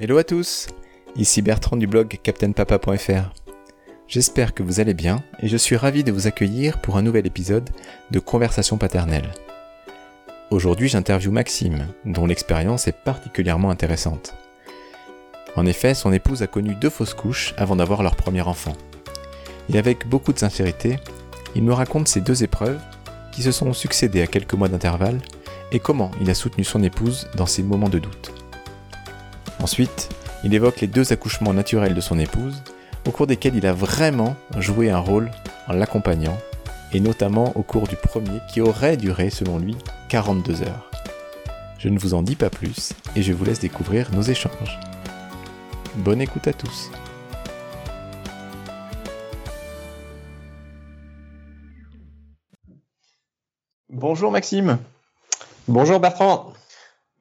Hello à tous, ici Bertrand du blog captainpapa.fr. J'espère que vous allez bien et je suis ravi de vous accueillir pour un nouvel épisode de Conversation paternelle. Aujourd'hui j'interviewe Maxime, dont l'expérience est particulièrement intéressante. En effet, son épouse a connu deux fausses couches avant d'avoir leur premier enfant. Et avec beaucoup de sincérité, il me raconte ces deux épreuves qui se sont succédées à quelques mois d'intervalle et comment il a soutenu son épouse dans ces moments de doute. Ensuite, il évoque les deux accouchements naturels de son épouse, au cours desquels il a vraiment joué un rôle en l'accompagnant, et notamment au cours du premier qui aurait duré, selon lui, 42 heures. Je ne vous en dis pas plus, et je vous laisse découvrir nos échanges. Bonne écoute à tous. Bonjour Maxime. Bonjour Bertrand.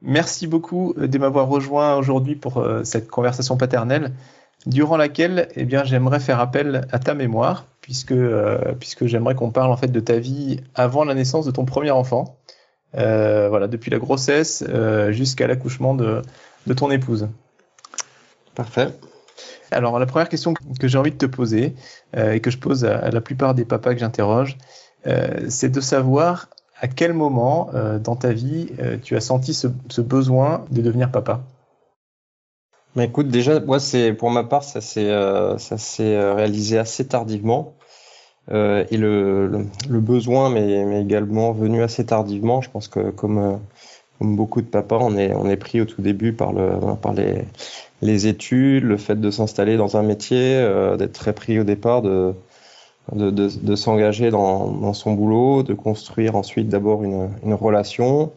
Merci beaucoup de m'avoir rejoint aujourd'hui pour euh, cette conversation paternelle, durant laquelle eh bien, j'aimerais faire appel à ta mémoire, puisque, euh, puisque j'aimerais qu'on parle en fait de ta vie avant la naissance de ton premier enfant, euh, voilà, depuis la grossesse jusqu'à l'accouchement de, de ton épouse. Parfait. Alors la première question que j'ai envie de te poser et que je pose à, la plupart des papas que j'interroge, c'est de savoir à quel moment euh, dans ta vie euh, tu as senti ce, besoin de devenir papa? Mais écoute, déjà, moi, c'est pour ma part, ça s'est euh, réalisé assez tardivement. et le, le, besoin m'est également venu assez tardivement. Je pense que comme, comme beaucoup de papas, on est, on est pris au tout début par, le, par les, les études, le fait de s'installer dans un métier, d'être très pris au départ, de, de, de, de s'engager dans, dans, son boulot, de construire ensuite d'abord une, une, relation.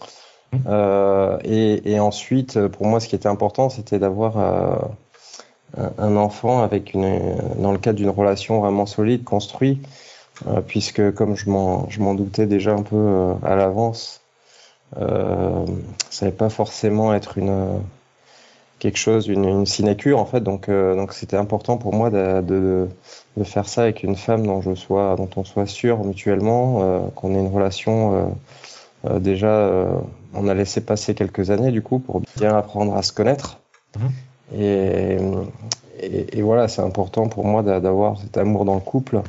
Mmh. Euh, et, et, ensuite, pour moi, ce qui était important, c'était d'avoir euh, un enfant avec une, dans le cadre d'une relation vraiment solide, construite, euh, puisque comme je m'en doutais déjà un peu à l'avance, ça n'allait pas forcément être une quelque chose, une, une sinécure en fait. Donc donc c'était important pour moi de, de de faire ça avec une femme dont je sois, dont on soit sûr mutuellement, euh, qu'on ait une relation. Euh, euh, déjà, on a laissé passer quelques années du coup pour bien apprendre à se connaître. Mhm. Et, et, voilà, c'est important pour moi d'avoir cet amour dans le couple.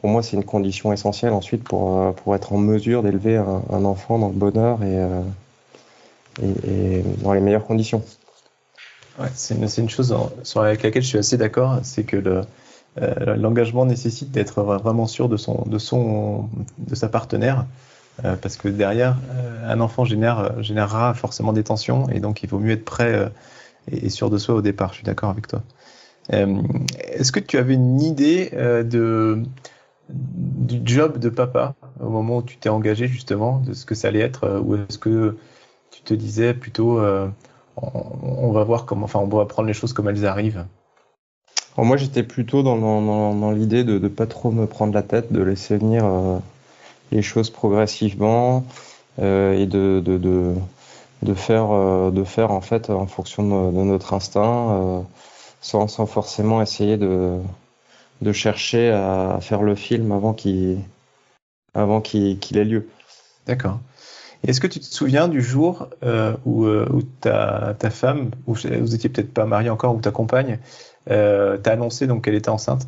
Pour moi, c'est une condition essentielle ensuite pour, pour être en mesure d'élever un, enfant dans le bonheur et, et, dans les meilleures conditions. C'est une, chose sur laquelle je suis assez d'accord, c'est que euh, l'engagement nécessite d'être vraiment sûr de son, de son, de sa partenaire, euh, parce que derrière, euh, un enfant générera forcément des tensions, et donc il vaut mieux être prêt et, sûr de soi au départ. Je suis d'accord avec toi. Est-ce que tu avais une idée de du job de papa au moment où tu t'es engagé justement, de ce que ça allait être, ou est-ce que tu te disais plutôt on, va voir comment, enfin on va prendre les choses comme elles arrivent moi, j'étais plutôt dans, dans, dans l'idée de ne pas trop me prendre la tête, de laisser venir euh, les choses progressivement euh, et de, de, de, de faire, euh, de faire en fait en fonction de, de notre instinct, sans, sans forcément essayer de, de chercher à faire le film avant qu'il avant qu'il ait lieu. D'accord. Est-ce que tu te souviens du jour euh, où, où ta, ta femme, ou vous étiez peut-être pas marié encore, ou ta compagne, euh, T'as annoncé donc qu'elle était enceinte?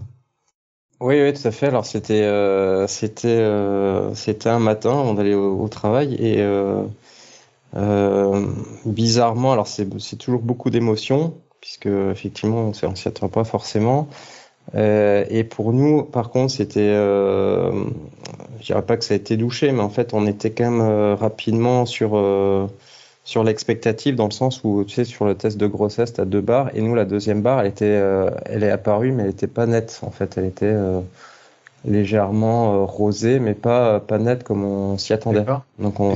Oui, oui, tout à fait. Alors c'était euh, euh, un matin avant d'aller au, travail et euh, euh, bizarrement, alors c'est c'est toujours beaucoup d'émotions puisque effectivement on s'y attend pas forcément. Euh, et pour nous, par contre, c'était, euh, je dirais pas que ça a été douché, mais en fait, on était quand même rapidement sur sur l'expectative dans le sens où tu sais sur le test de grossesse tu as deux barres et nous la deuxième barre elle était euh, elle est apparue mais elle était pas nette en fait. Elle était euh, légèrement euh, rosée mais pas pas nette comme on s'y attendait. Donc on,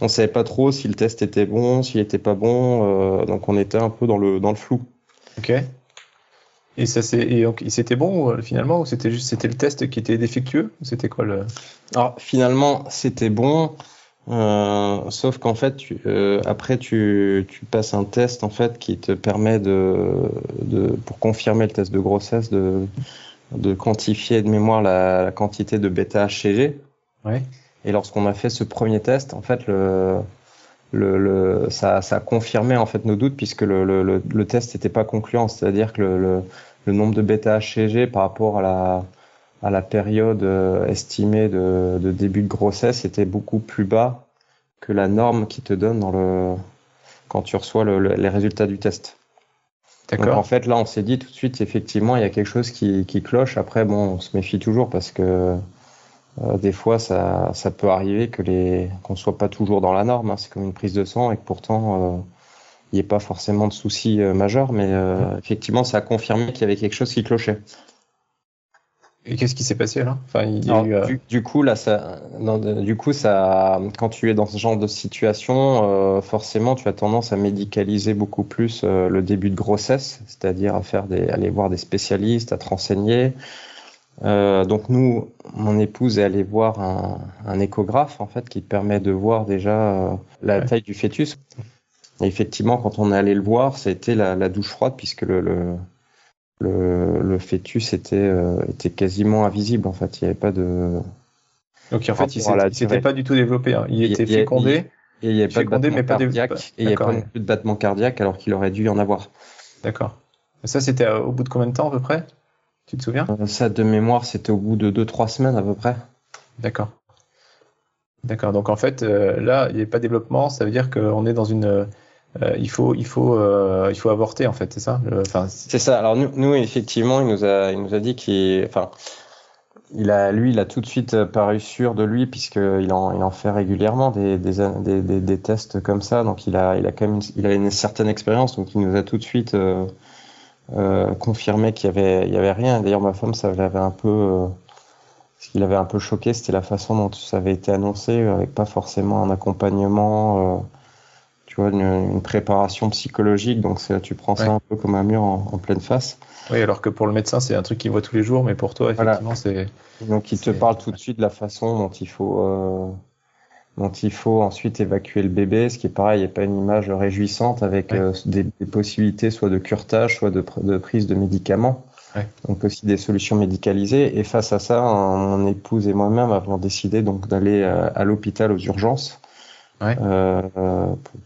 on, savait pas trop si le test était bon s'il était pas bon donc on était un peu dans le dans le flou. Ok et ça c'est c'était bon finalement ou c'était juste c'était le test qui était défectueux c'était quoi le? Alors finalement c'était bon euh, sauf qu'en fait, tu, euh, après, tu, tu, passes un test en fait qui te permet de, de pour confirmer le test de grossesse, de, de quantifier de mémoire la, la quantité de bêta-HCG. Ouais. Et lorsqu'on a fait ce premier test, en fait, le, le, ça, ça a confirmé en fait nos doutes puisque le, le, le test n'était pas concluant, c'est-à-dire que le, le, nombre de bêta-HCG par rapport à la, à la période euh, estimée de, de, début de grossesse était beaucoup plus bas que la norme qui te donne dans le, quand tu reçois les résultats du test. Donc en fait là on s'est dit tout de suite effectivement il y a quelque chose qui, qui cloche. Après bon on se méfie toujours parce que euh, des fois, ça, ça, peut arriver que les qu'on soit pas toujours dans la norme. Hein. C'est comme une prise de sang et que pourtant euh, il n'y ait pas forcément de soucis euh, majeurs, mais effectivement, ça a confirmé qu'il y avait quelque chose qui clochait. Et qu'est-ce qui s'est passé là? Enfin, du, coup, là, ça, du coup, ça, quand tu es dans ce genre de situation, forcément, tu as tendance à médicaliser beaucoup plus le début de grossesse, c'est-à-dire à faire des, aller voir des spécialistes, à te renseigner. Euh, donc nous, mon épouse est allée voir un, un, échographe en fait qui permet de voir déjà euh, la taille du fœtus. Et effectivement, quand on est allé le voir, c'était la, la, douche froide puisque le, le, le, le fœtus était, euh, était quasiment invisible en fait. Il n'y avait pas de. Donc en fait, il s'était pas du tout développé. Hein. Il, était fécondé. et il n'y avait pas de battement cardiaque. Et il n'y avait pas de battement cardiaque alors qu'il aurait dû y en avoir. D'accord. Ça, c'était au bout de combien de temps à peu près? Tu te souviens? Euh, Ça, de mémoire, c'était au bout de 2-3 semaines à peu près. D'accord. D'accord. Donc en fait, euh, là, il n'y a pas de développement. Ça veut dire qu'on est dans une. Euh, il faut, il faut, il faut avorter en fait, c'est ça. C'est ça. Alors nous, effectivement, il nous a, il nous a dit qu'il, enfin, il a, lui, il a tout de suite paru sûr de lui puisqu'il en, il en fait régulièrement des, des, des, tests comme ça. Donc il a, il a quand même, une, il a une certaine expérience. Donc il nous a tout de suite euh, confirmait qu'il y avait, il y avait rien. D'ailleurs, ma femme, ça l'avait un peu, euh, ce qui l'avait un peu choqué, c'était la façon dont ça avait été annoncé, avec pas forcément un accompagnement, euh, vois, une, préparation psychologique. Donc, tu prends ça un peu comme un mur en, pleine face. Oui, alors que pour le médecin, c'est un truc qu'il voit tous les jours, mais pour toi, effectivement, c'est. Donc, il te parle tout de suite de la façon dont il faut euh, dont il faut ensuite évacuer le bébé, ce qui est pareil, n'est pas une image réjouissante avec euh, des, possibilités soit de curtage, soit de, prise de médicaments. Donc aussi des solutions médicalisées. Et face à ça, mon épouse et moi-même avons décidé donc d'aller euh, à, l'hôpital aux urgences euh,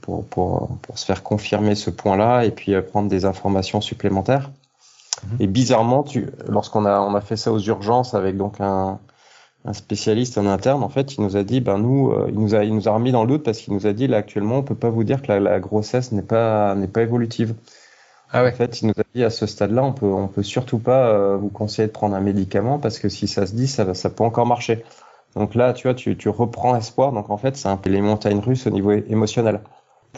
pour, pour, pour, se faire confirmer ce point-là et puis prendre des informations supplémentaires. Mhm. Et bizarrement, lorsqu'on a, on a fait ça aux urgences avec donc un, un spécialiste en interne, en fait, il nous a dit, ben nous, euh, il nous a, il nous a remis dans le doute parce qu'il nous a dit, là actuellement, on peut pas vous dire que la, grossesse n'est pas, n'est pas évolutive. Ah ouais. En fait, il nous a dit à ce stade-là, on peut, on peut surtout pas euh, vous conseiller de prendre un médicament parce que si ça se dit, ça, ça peut encore marcher. Donc là, tu vois, tu, tu reprends espoir. Donc en fait, c'est un peu les montagnes russes au niveau émotionnel.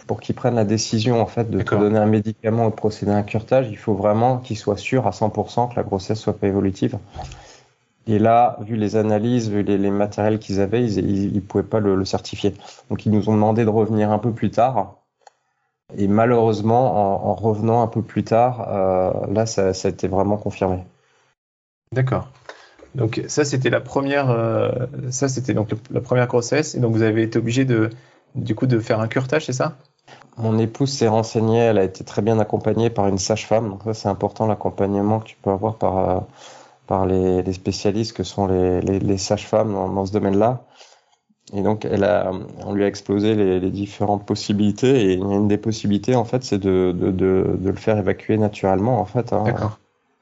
Pour qu'ils prennent la décision en fait de te donner un médicament ou de procéder à un curtage, il faut vraiment qu'ils soient sûrs à 100% que la grossesse soit pas évolutive. Et là, vu les analyses, vu les, matériels qu'ils avaient, ils ne pouvaient pas le, certifier. Donc ils nous ont demandé de revenir un peu plus tard. Et malheureusement, en, revenant un peu plus tard, euh, là, ça, ça, a été vraiment confirmé. D'accord. Donc ça, c'était la première, euh, ça c'était donc la première grossesse. Et donc vous avez été obligé de, du coup, de faire un curtage, c'est ça? Mon épouse s'est renseignée. Elle a été très bien accompagnée par une sage-femme. Donc ça, c'est important l'accompagnement que tu peux avoir par euh, par les, les, spécialistes que sont les, les, les sages-femmes dans, dans, ce domaine-là. Et donc, elle a, on lui a explosé les, les, différentes possibilités. Et une des possibilités, en fait, c'est de, de, de, de, le faire évacuer naturellement, en fait. Hein. D'accord.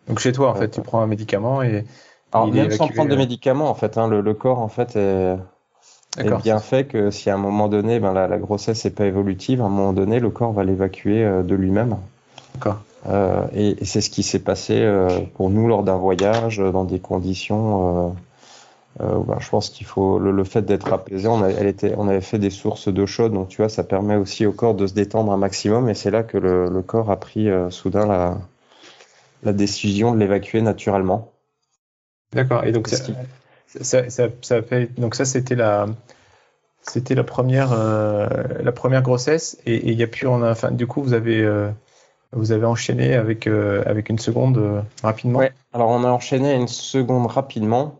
Donc chez toi, en fait, tu prends un médicament et. Alors, même sans prendre de euh, médicaments, en fait, hein, le, le, corps, en fait, est, est bien fait que si à un moment donné, ben, la, la grossesse n'est pas évolutive, à un moment donné, le corps va l'évacuer euh, de lui-même. D'accord. Euh, et, et c'est ce qui s'est passé euh, pour nous lors d'un voyage euh, dans des conditions. Ben, je pense qu'il faut le, le fait d'être apaisé. On, a, elle était, on avait fait des sources d'eau chaude, donc tu vois, ça permet aussi au corps de se détendre un maximum. Et c'est là que le, le, corps a pris soudain la, la décision de l'évacuer naturellement. D'accord. Et donc ça, ça, ça, ça, fait donc ça c'était la c'était la première euh, la première grossesse et il y a plus en enfin du coup vous avez euh, vous avez enchaîné avec, euh, avec une seconde rapidement Ouais, alors on a enchaîné une seconde rapidement.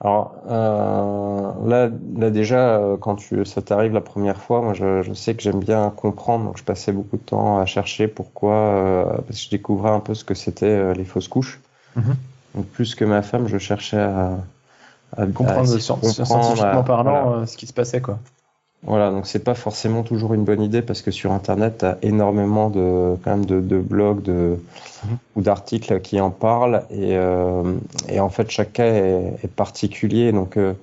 Alors là, là déjà, quand tu, ça t'arrive la première fois, moi je, je sais que j'aime bien comprendre, donc je passais beaucoup de temps à chercher pourquoi, parce que je découvrais un peu ce que c'était les fausses couches. Mm-hmm. Donc plus que ma femme, je cherchais à, à comprendre, à, scientifiquement parlant ce qui se passait quoi. Voilà, donc c'est pas forcément toujours une bonne idée parce que sur Internet, tu as énormément de, quand même de, de blogs de, ou d'articles qui en parlent et, euh, et, en fait chaque cas est, est particulier donc euh,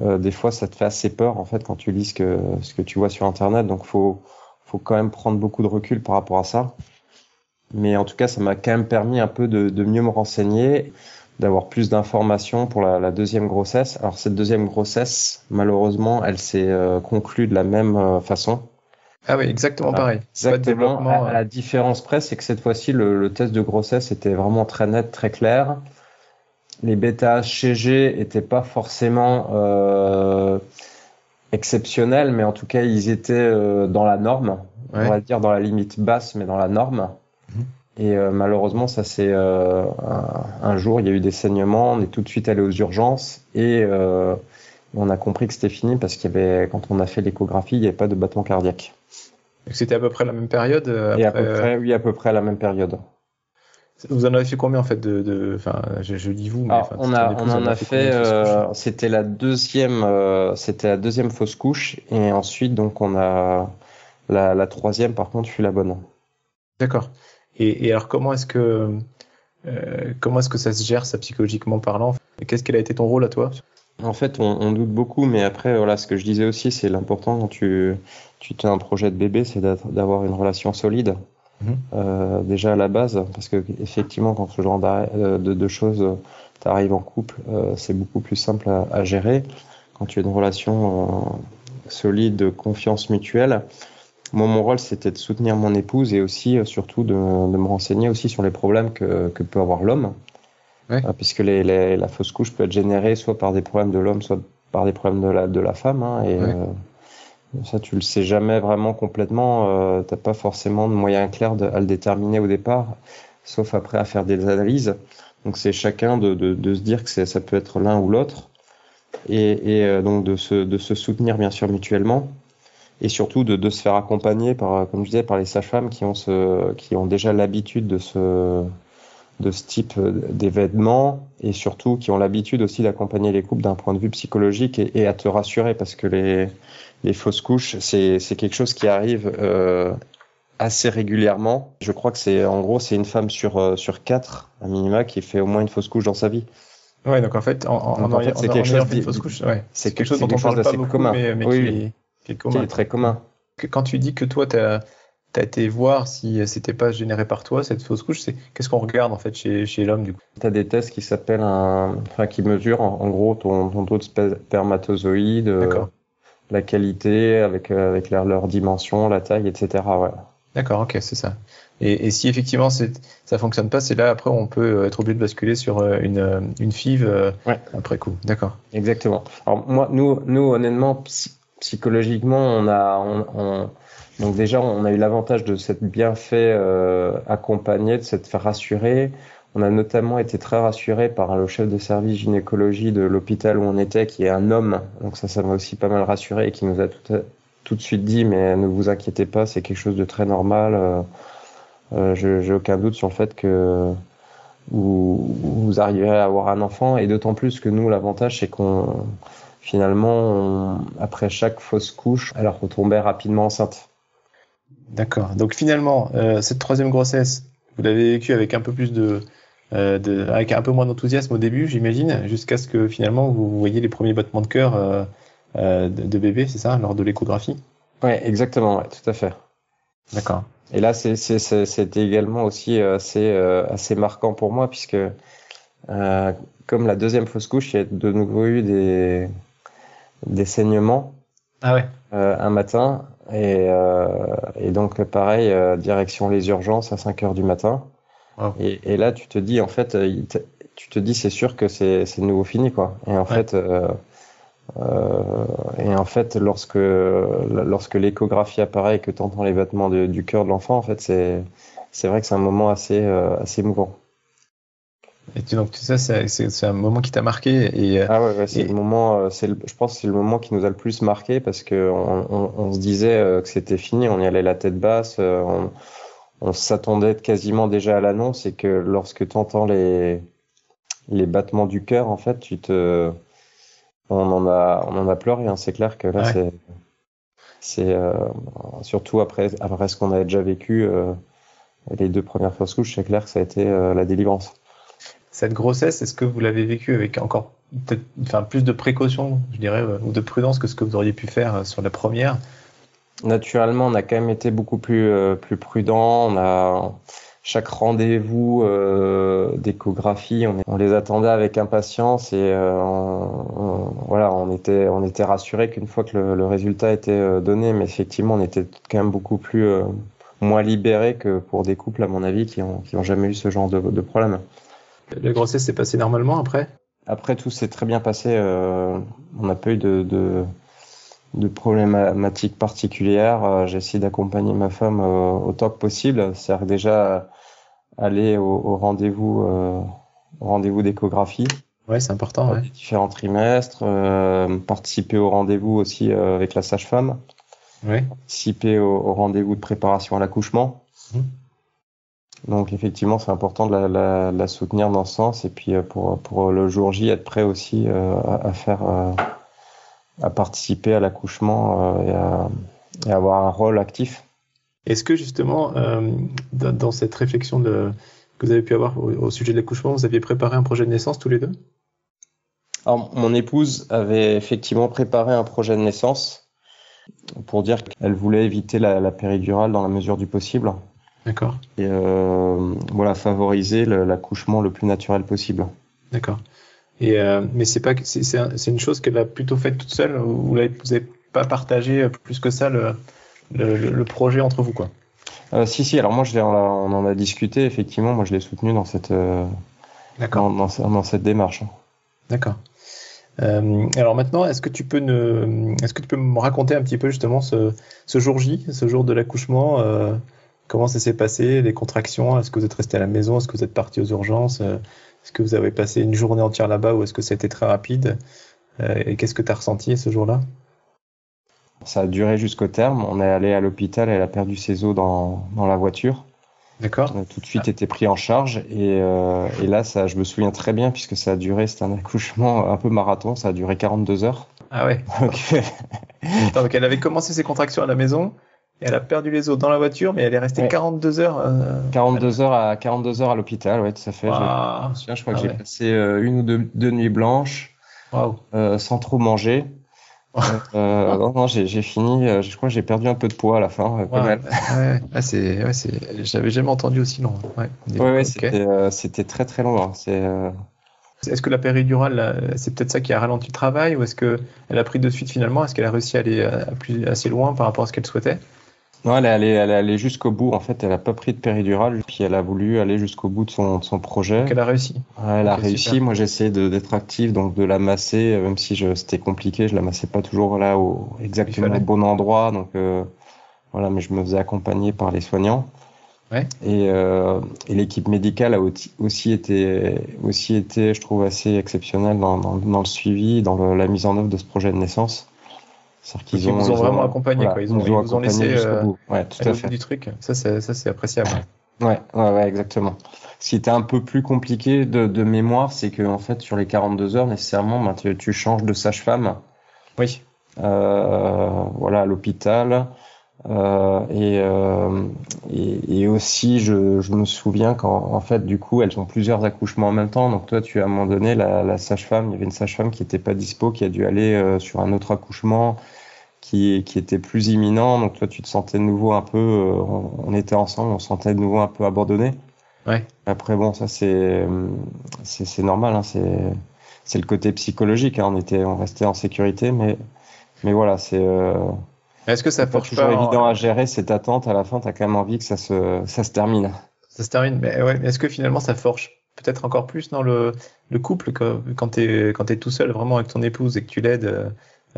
euh, des fois ça te fait assez peur en fait quand tu lis ce que, ce que tu vois sur Internet donc faut faut quand même prendre beaucoup de recul par rapport à ça. Mais en tout cas, ça m'a quand même permis un peu de, de mieux me renseigner d'avoir plus d'informations pour la, la, deuxième grossesse. Alors cette deuxième grossesse, malheureusement, elle s'est euh, conclue de la même euh, façon. Ah oui, exactement pareil. Exactement. À, la différence près, c'est que cette fois-ci, le, le, test de grossesse était vraiment très net, très clair. Les bêta HCG étaient pas forcément euh, exceptionnels, mais en tout cas, ils étaient euh, dans la norme. Ouais. On va dire dans la limite basse, mais dans la norme. Et euh, malheureusement, ça c'est euh, un, jour, il y a eu des saignements, on est tout de suite allé aux urgences et euh, on a compris que c'était fini parce qu'il y avait, quand on a fait l'échographie, il n'y avait pas de battement cardiaque. C'était à peu près la même période après... Et à peu près, oui, à peu près à la même période. Vous en avez fait combien en fait de, de enfin, je, je, dis vous, mais Alors, on, a, on en a fait, c'était la deuxième, c'était la deuxième fausse couche et ensuite donc on a la, la troisième par contre fut la bonne. D'accord. Et, et alors, comment est-ce que euh, comment est-ce que ça se gère, ça psychologiquement parlant? Qu'est-ce quel a été ton rôle à toi? En fait, on, on, doute beaucoup, mais après, voilà, ce que je disais aussi, c'est l'important quand tu tu as un projet de bébé, c'est d'avoir une relation solide. Mmh. Euh, déjà à la base, parce que effectivement, quand ce genre euh, de, de choses euh, t'arrive en couple, euh, c'est beaucoup plus simple à, à, gérer. Quand tu as une relation solide, de confiance mutuelle, moi, mon rôle, c'était de soutenir mon épouse et aussi, euh, surtout, de, de, me renseigner aussi sur les problèmes que, que peut avoir l'homme. Ouais. Euh, puisque les, les, la fausse couche peut être générée soit par des problèmes de l'homme, soit par des problèmes de la, de la femme. Hein, et ouais. euh, ça, tu le sais jamais vraiment complètement. Euh, T'as pas forcément de moyen clair de, à le déterminer au départ, sauf après à faire des analyses. Donc, c'est chacun de, de, de, se dire que ça peut être l'un ou l'autre. Et, et euh, donc, de se, de se soutenir, bien sûr, mutuellement et surtout de, de, se faire accompagner par, comme je disais, par les sages-femmes qui ont ce, qui ont déjà l'habitude de ce, de ce type d'événements et surtout qui ont l'habitude aussi d'accompagner les couples d'un point de vue psychologique et, et, à te rassurer parce que les, les fausses couches, c'est quelque chose qui arrive euh, assez régulièrement. Je crois que c'est, en gros, c'est une femme sur, euh, sur quatre, un minima, qui fait au moins une fausse couche dans sa vie. Ouais, donc en fait, en, en, en, fait, c'est quelque chose, fausse couche, ouais. c'est quelque, chose dont on parle pas beaucoup, commun. mais, mais oui, qui, qui est, commun. Qui est très commun. Quand tu dis que toi, tu as, as, été voir si c'était pas généré par toi, cette fausse couche, c'est qu'est-ce qu'on regarde en fait chez, chez l'homme du coup? Tu as des tests qui s'appellent un. Enfin, qui mesurent en, en gros ton, ton, taux de spermatozoïdes, euh, la qualité avec, euh, avec leur, leur, dimension, la taille, etc. Ouais. D'accord, ok, c'est ça. Et, et, si effectivement ça fonctionne pas, c'est là après on peut être obligé de basculer sur euh, une, une FIV ouais. après coup. D'accord. Exactement. Alors moi, nous, nous honnêtement, psychologiquement, on a, on, on, donc déjà, on a eu l'avantage de s'être bien fait euh, accompagner, de s'être fait rassurer. On a notamment été très rassuré par le chef de service gynécologie de l'hôpital où on était, qui est un homme. Donc ça, ça m'a aussi pas mal rassuré et qui nous a tout, de suite dit, mais ne vous inquiétez pas, c'est quelque chose de très normal. Euh, euh, J'ai aucun doute sur le fait que vous, vous arriverez à avoir un enfant et d'autant plus que nous, l'avantage, c'est qu'on finalement, on, après chaque fausse couche, elle retombait rapidement enceinte. D'accord. Donc finalement, euh, cette troisième grossesse, vous l'avez vécue avec un peu plus de, euh, de, avec un peu moins d'enthousiasme au début, j'imagine, jusqu'à ce que finalement vous voyez les premiers battements de cœur euh, de, de, bébé, c'est ça, lors de l'échographie? Ouais, exactement, ouais, tout à fait. D'accord. Et là, c'était également aussi assez, assez marquant pour moi puisque comme la deuxième fausse couche, il y a de nouveau eu des, des saignements ah ouais. euh, un matin. Et, euh, et donc, pareil, euh, direction les urgences à 5 heures du matin. Wow. Et, et, là, tu te dis, en fait, tu te dis, c'est sûr que c'est de nouveau fini, quoi. Et en ouais. fait, euh, et en fait, lorsque, lorsque l'échographie apparaît et que tu entends les battements de, du cœur de l'enfant, en fait, c'est vrai que c'est un moment assez, euh, assez émouvant. Et tu, donc, tu sais, c'est un moment qui t'a marqué. Et, ah ouais, ouais c'est le moment, euh, le, je pense que c'est le moment qui nous a le plus marqué parce qu'on on, on, se disait euh, que c'était fini, on y allait la tête basse, euh, on, on s'attendait quasiment déjà à l'annonce et que lorsque tu entends les, les battements du cœur, en fait, tu te. On en a, on en a pleuré, hein. c'est clair que là, ouais. c'est. c'est surtout après, après ce qu'on a déjà vécu, les deux premières fausses couches, c'est clair que ça a été la délivrance. Cette grossesse, est-ce que vous l'avez vécu avec encore enfin, plus de précautions, je dirais, ou de prudence que ce que vous auriez pu faire sur la première? Naturellement, on a quand même été beaucoup plus, plus prudent. On a chaque rendez-vous euh, d'échographie, on, les attendait avec impatience et euh, on, voilà, on était, on était rassuré qu'une fois que le, résultat était euh, donné, mais effectivement, on était quand même beaucoup plus moins libéré que pour des couples, à mon avis, qui ont, qui ont jamais eu ce genre de problème. La grossesse s'est passée normalement après? Après, tout s'est très bien passé. on n'a pas eu de, de de problématiques particulières. Euh, j'ai essayé d'accompagner ma femme euh, autant que possible. C'est-à-dire déjà aller au, rendez-vous euh, rendez-vous d'échographie. Ouais, c'est important. Ouais. différents trimestres, participer au rendez-vous aussi avec la sage-femme. Ouais. Participer au, rendez-vous de préparation à l'accouchement. Mmh. Donc effectivement, c'est important de la, la, la, soutenir dans ce sens et puis pour, pour le jour J, être prêt aussi à, à, faire à participer à l'accouchement euh, et, à, avoir un rôle actif. Est-ce que justement, euh, dans, cette réflexion de, que vous avez pu avoir au, sujet de l'accouchement, vous aviez préparé un projet de naissance tous les deux? Alors, mon épouse avait effectivement préparé un projet de naissance pour dire qu'elle voulait éviter la, péridurale dans la mesure du possible. D'accord. Et euh, voilà, favoriser l'accouchement le plus naturel possible. D'accord. Et euh, mais c'est pas c'est une chose qu'elle a plutôt faite toute seule ou vous n'avez pas partagé plus que ça le, le, le projet entre vous quoi? Euh, si si alors moi je on, on en a discuté effectivement moi je l'ai soutenu dans cette euh, dans, dans, dans, cette démarche. D'accord. Euh, alors maintenant, est-ce que tu peux ne, est-ce que tu peux me raconter un petit peu justement ce, ce jour J, ce jour de l'accouchement, euh, comment ça s'est passé, les contractions, est-ce que vous êtes resté à la maison, est-ce que vous êtes parti aux urgences, euh, est-ce que vous avez passé une journée entière là-bas ou est-ce que ça a été très rapide? Euh, Et qu'est-ce que tu as ressenti ce jour-là? Ça a duré jusqu'au terme. On est allé à l'hôpital, elle a perdu ses os dans, dans la voiture. D'accord. On a tout de suite été pris en charge et, euh, et, là, ça, je me souviens très bien puisque ça a duré, c'était un accouchement un peu marathon, ça a duré 42 heures. Ah ouais. donc elle avait commencé ses contractions à la maison elle a perdu les os dans la voiture, mais elle est restée 42 heures. 42 euh, heures à 42 heures à l'hôpital, ouais, tout à fait. Je, crois que ah j'ai passé euh, une ou deux, nuits blanches, euh, sans trop manger. non, non, j'ai fini. je crois que j'ai perdu un peu de poids à la fin, mal. Ouais, c'est, ouais, j'avais jamais entendu aussi long. Ouais, ouais, c'était très très long. Hein. C'est est-ce que la péridurale, c'est peut-être ça qui a ralenti le travail ou est-ce qu'elle a pris de suite finalement? Est-ce qu'elle a réussi à aller plus, assez loin par rapport à ce qu'elle souhaitait? Non, elle est allée, elle est allée jusqu'au bout. En fait, elle a pas pris de péridurale, puis elle a voulu aller jusqu'au bout de son, de son projet. Donc elle a réussi. elle a réussi. Moi, j'ai essayé d'être actif, donc de la masser, euh, même si c'était compliqué, je la massais pas toujours là au exactement au bon endroit. Donc euh, voilà, mais je me faisais accompagner par les soignants. Ouais. Et, euh, et l'équipe médicale a aussi été, aussi été, je trouve, assez exceptionnelle dans, dans, dans le suivi, dans la mise en œuvre de ce projet de naissance. C'est-à-dire qu'ils ont, ont vraiment accompagné, quoi. Ils, ont, ils, ont laissé euh, ouais, tout à, fait. du truc. Ça, c'est, ça, c'est appréciable. Ouais, ouais, ouais, exactement. Ce qui était un peu plus compliqué de, de mémoire, c'est que en fait, sur les 42 heures, nécessairement, ben, tu, tu, changes de sage-femme. Oui. Euh, voilà, à l'hôpital. Euh, et, euh, et, et, aussi, je, je me souviens qu'en en fait, du coup, elles ont plusieurs accouchements en même temps. Donc toi, tu à un moment donné, la, la sage-femme, il y avait une sage-femme qui était pas dispo, qui a dû aller euh, sur un autre accouchement qui, qui était plus imminent. Donc toi, tu te sentais de nouveau un peu, euh, on, était ensemble, on se sentait de nouveau un peu abandonné. Ouais. Après, bon, ça c'est c'est normal, hein, c'est c'est le côté psychologique. Hein, on était, on restait en sécurité, mais mais voilà, c'est euh, est-ce que ça force pas toujours évident à gérer cette attente à la fin, tu as quand même envie que ça se, ça se termine. Ça se termine, mais ouais, est-ce que finalement ça forge peut-être encore plus dans le, le couple quand tu es, quand es tout seul vraiment avec ton épouse et que tu l'aides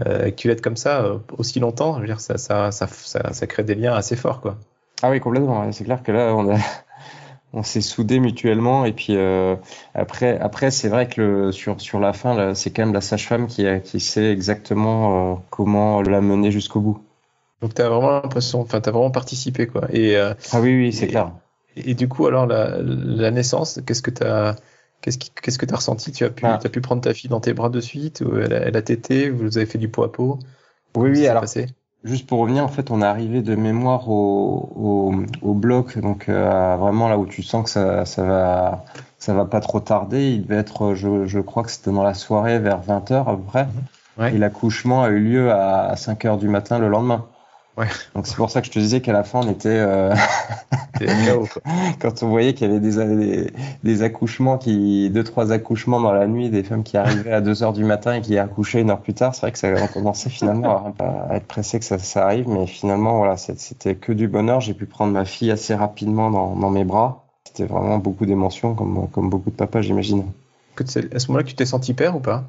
euh, que tu l'aides comme ça euh, aussi longtemps, je veux dire, ça, ça, ça, ça, ça crée des liens assez forts. Quoi. Ah oui, complètement. C'est clair que là, on a, on s'est soudés mutuellement et puis euh, après après c'est vrai que le, sur sur la fin c'est quand même la sage-femme qui qui sait exactement euh, comment la mener jusqu'au bout. Donc tu as vraiment l'impression, enfin tu as vraiment participé quoi. Et, euh, ah oui, oui, c'est clair. Et, du coup, alors la, la naissance, qu'est-ce que tu as Qu'est-ce, qu'est-ce que tu as ressenti? Tu as pu, ah. as pu prendre ta fille dans tes bras de suite ou elle, a, elle a tété Vous avez fait du pot à pot? Oui, oui. Alors, Juste pour revenir, en fait, on est arrivé de mémoire au, au, bloc, donc euh, vraiment là où tu sens que ça, ça va ça va pas trop tarder. Il devait être, je, je crois que c'était dans la soirée vers 20h à peu près. Et l'accouchement a eu lieu à 5h du matin le lendemain. Ouais. Donc c'est pour ça que je te disais qu'à la fin on était euh... quand on voyait qu'il y avait des, des, accouchements qui deux trois accouchements dans la nuit des femmes qui arrivaient à 2 heures du matin et qui accouchaient une heure plus tard c'est vrai que ça a commencé finalement à, être pressé que ça, ça, arrive mais finalement voilà c'était que du bonheur. J'ai pu prendre ma fille assez rapidement dans, dans mes bras. C'était vraiment beaucoup d'émotions comme comme beaucoup de papas j'imagine. À ce moment-là tu t'es senti père ou pas?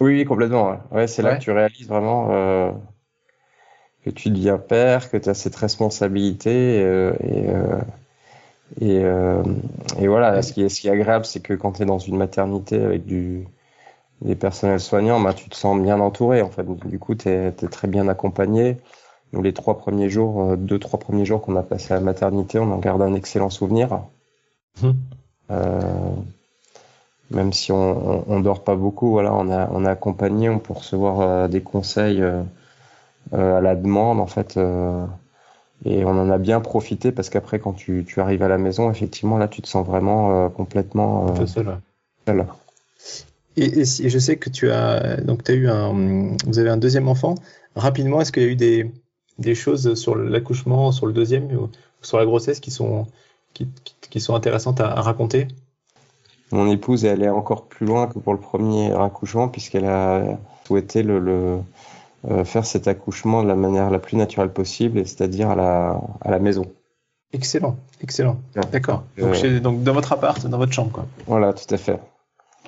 Oui, oui complètement ouais, ouais c'est là que tu réalises vraiment euh que tu deviens père, que tu as cette responsabilité. Euh, et, euh, et, euh, et, voilà, ce qui est, ce qui est agréable, c'est que quand tu es dans une maternité avec du, des personnels soignants, bah, tu te sens bien entouré. En fait. Du coup, tu es, très bien accompagné. Nous, les trois premiers jours, deux, trois premiers jours qu'on a passé à la maternité, on en garde un excellent souvenir. Mmh. Euh, même si on, on, dort pas beaucoup, voilà, on a, on a accompagné, on peut recevoir des conseils euh, à la demande en fait. Euh, et on en a bien profité parce qu'après quand tu, tu, arrives à la maison, effectivement là tu te sens vraiment euh, complètement seul. seul. Et, et, je sais que tu as donc as eu un vous avez un deuxième enfant. Rapidement, est-ce qu'il y a eu des, des choses sur l'accouchement, sur le deuxième ou sur la grossesse qui sont qui, qui sont intéressantes à, raconter? Mon épouse est allée encore plus loin que pour le premier accouchement puisqu'elle a souhaité le, le euh, faire cet accouchement de la manière la plus naturelle possible, c'est-à-dire à la, à la maison. Excellent, excellent. D'accord. Donc, euh, donc, dans votre appart, dans votre chambre, quoi. Voilà, tout à fait.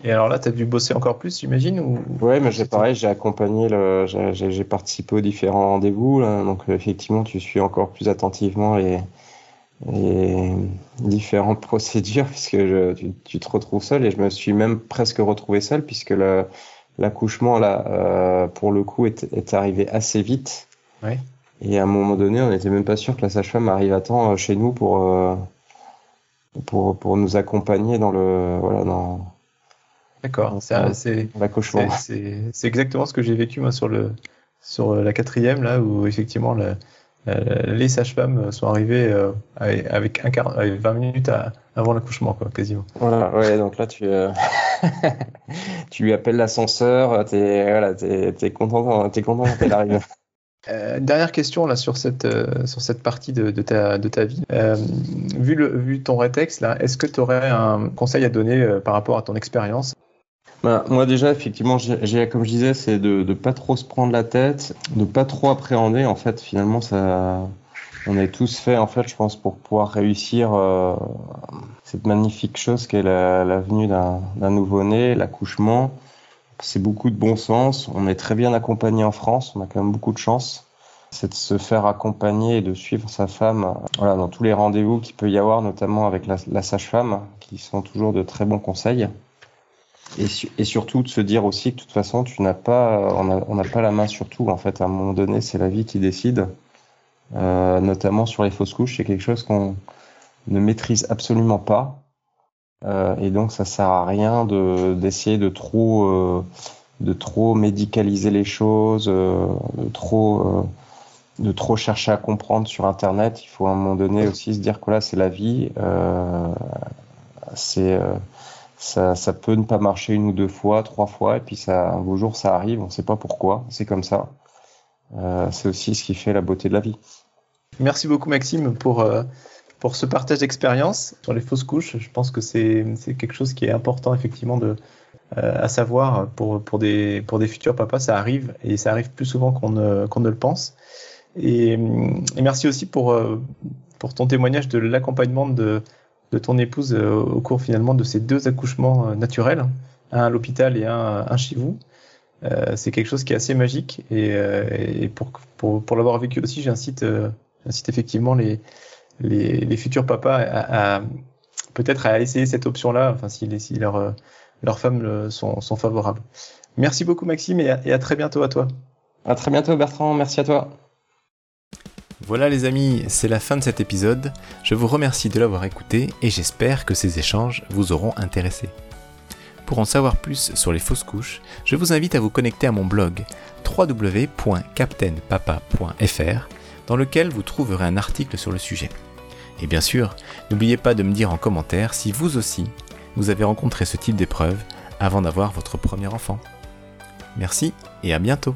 Et alors là, tu as dû bosser encore plus, j'imagine ou... Ouais, mais j'ai pareil, j'ai accompagné, le, j'ai participé aux différents rendez-vous, donc effectivement, tu suis encore plus attentivement les, les différentes procédures, puisque je, tu, tu, te retrouves seul, et je me suis même presque retrouvé seul, puisque le, l'accouchement là, euh, pour le coup, est, est, arrivé assez vite. Ouais. Et à un moment donné, on n'était même pas sûr que la sage-femme arrive à temps euh, chez nous pour, euh, pour, pour nous accompagner dans le voilà dans. D'accord, c'est l'accouchement. C'est exactement ce que j'ai vécu moi sur le sur la quatrième là où effectivement le, les sages-femmes sont arrivées avec un quart, 20 minutes avant l'accouchement quoi, quasiment. Voilà, ouais, donc là tu tu lui appelles l'ascenseur, t'es voilà, es, content, es content quand elle arrive. Euh, dernière question là sur cette euh, sur cette partie de, de, ta de ta vie. Euh, vu le vu ton rétexte là, est-ce que tu aurais un conseil à donner euh, par rapport à ton expérience bah, moi déjà effectivement, j'ai comme je disais, c'est de ne pas trop se prendre la tête, de pas trop appréhender. En fait, finalement, ça on est tous faits, en fait, je pense, pour pouvoir réussir euh, cette magnifique chose qu'est la, la, venue d'un nouveau-né, l'accouchement. C'est beaucoup de bon sens. On est très bien accompagné en France. On a quand même beaucoup de chance. C'est de se faire accompagner et de suivre sa femme voilà, dans tous les rendez-vous qu'il peut y avoir, notamment avec la, la sage-femme, qui sont toujours de très bons conseils. Et, et, surtout de se dire aussi que de toute façon, tu n'as pas, on n'a pas la main sur tout. En fait, à un moment donné, c'est la vie qui décide. Euh, notamment sur les fausses couches. C'est quelque chose qu'on ne maîtrise absolument pas. Euh, et donc ça sert à rien de d'essayer de trop euh, de trop médicaliser les choses, de trop de trop chercher à comprendre sur internet. Il faut à un moment donné aussi se dire que là c'est la vie. c'est ça, peut ne pas marcher une ou deux fois, trois fois, et puis ça, un beau jour ça arrive, on ne sait pas pourquoi, c'est comme ça. Euh, c'est aussi ce qui fait la beauté de la vie. Merci beaucoup Maxime pour, euh, pour ce partage d'expérience sur les fausses couches. Je pense que c'est quelque chose qui est important effectivement de, euh, à savoir pour, pour, des, pour des futurs papas. Ça arrive et ça arrive plus souvent qu'on ne, qu'on ne le pense. Et, et, merci aussi pour, pour ton témoignage de l'accompagnement de, de ton épouse au cours finalement de ces deux accouchements naturels, un à l'hôpital et un, un chez vous. Euh, c'est quelque chose qui est assez magique et, euh, et pour, pour, pour l'avoir vécu aussi, j'incite euh, j'incite effectivement les, les, les, futurs papas à, à peut-être à essayer cette option-là, enfin si, si leurs leurs femmes sont, sont favorables. Merci beaucoup Maxime et à, et à très bientôt à toi. À très bientôt Bertrand, merci à toi. Voilà les amis, c'est la fin de cet épisode. Je vous remercie de l'avoir écouté et j'espère que ces échanges vous auront intéressé. Pour en savoir plus sur les fausses couches, je vous invite à vous connecter à mon blog www.captainpapa.fr dans lequel vous trouverez un article sur le sujet. Et bien sûr, n'oubliez pas de me dire en commentaire si vous aussi, vous avez rencontré ce type d'épreuve avant d'avoir votre premier enfant. Merci et à bientôt